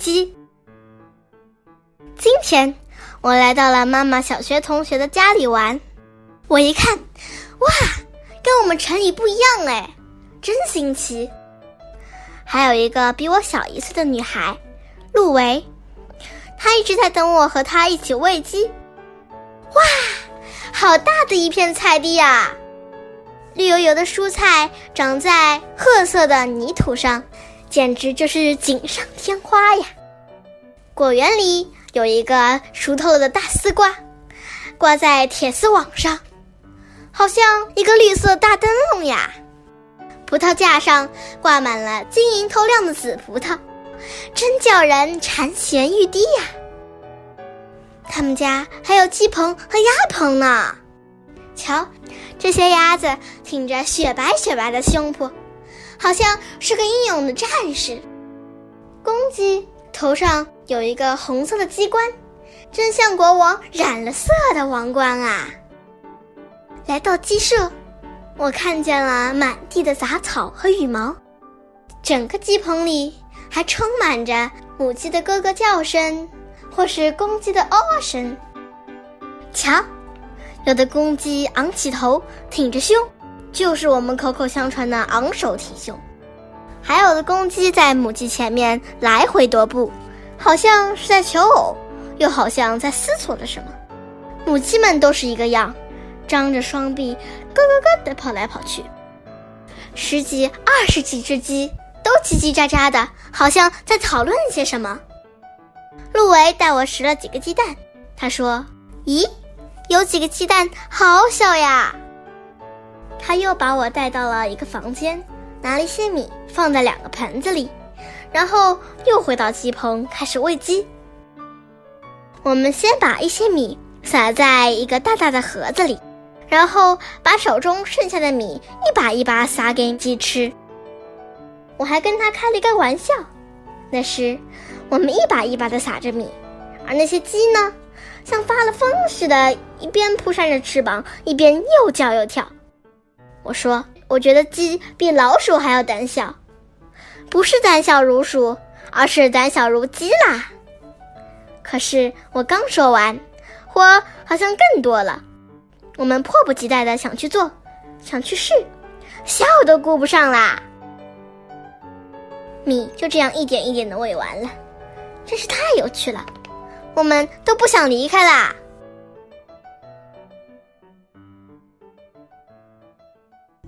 鸡。今天我来到了妈妈小学同学的家里玩，我一看，哇，跟我们城里不一样哎，真新奇。还有一个比我小一岁的女孩，陆维，她一直在等我和她一起喂鸡。哇，好大的一片菜地啊！绿油油的蔬菜长在褐色的泥土上，简直就是锦上添花呀！果园里有一个熟透的大丝瓜，挂在铁丝网上，好像一个绿色大灯笼呀。葡萄架上挂满了晶莹透亮的紫葡萄，真叫人馋涎欲滴呀！他们家还有鸡棚和鸭棚呢，瞧，这些鸭子挺着雪白雪白的胸脯，好像是个英勇的战士。公鸡头上有一个红色的鸡冠，真像国王染了色的王冠啊！来到鸡舍，我看见了满地的杂草和羽毛，整个鸡棚里还充满着母鸡的咯咯叫声。或是公鸡的哦哦声，瞧，有的公鸡昂起头，挺着胸，就是我们口口相传的昂首挺胸；还有的公鸡在母鸡前面来回踱步，好像是在求偶，又好像在思索着什么。母鸡们都是一个样，张着双臂，咯咯咯地跑来跑去。十几、二十几只鸡都叽叽喳喳的，好像在讨论些什么。陆维带我拾了几个鸡蛋，他说：“咦，有几个鸡蛋好小呀。”他又把我带到了一个房间，拿了一些米放在两个盆子里，然后又回到鸡棚开始喂鸡。我们先把一些米撒在一个大大的盒子里，然后把手中剩下的米一把一把撒给鸡吃。我还跟他开了一个玩笑，那时。我们一把一把的撒着米，而那些鸡呢，像发了疯似的，一边扑扇着翅膀，一边又叫又跳。我说：“我觉得鸡比老鼠还要胆小，不是胆小如鼠，而是胆小如鸡啦。”可是我刚说完，活好像更多了。我们迫不及待的想去做，想去试，笑都顾不上啦。米就这样一点一点的喂完了。真是太有趣了，我们都不想离开啦。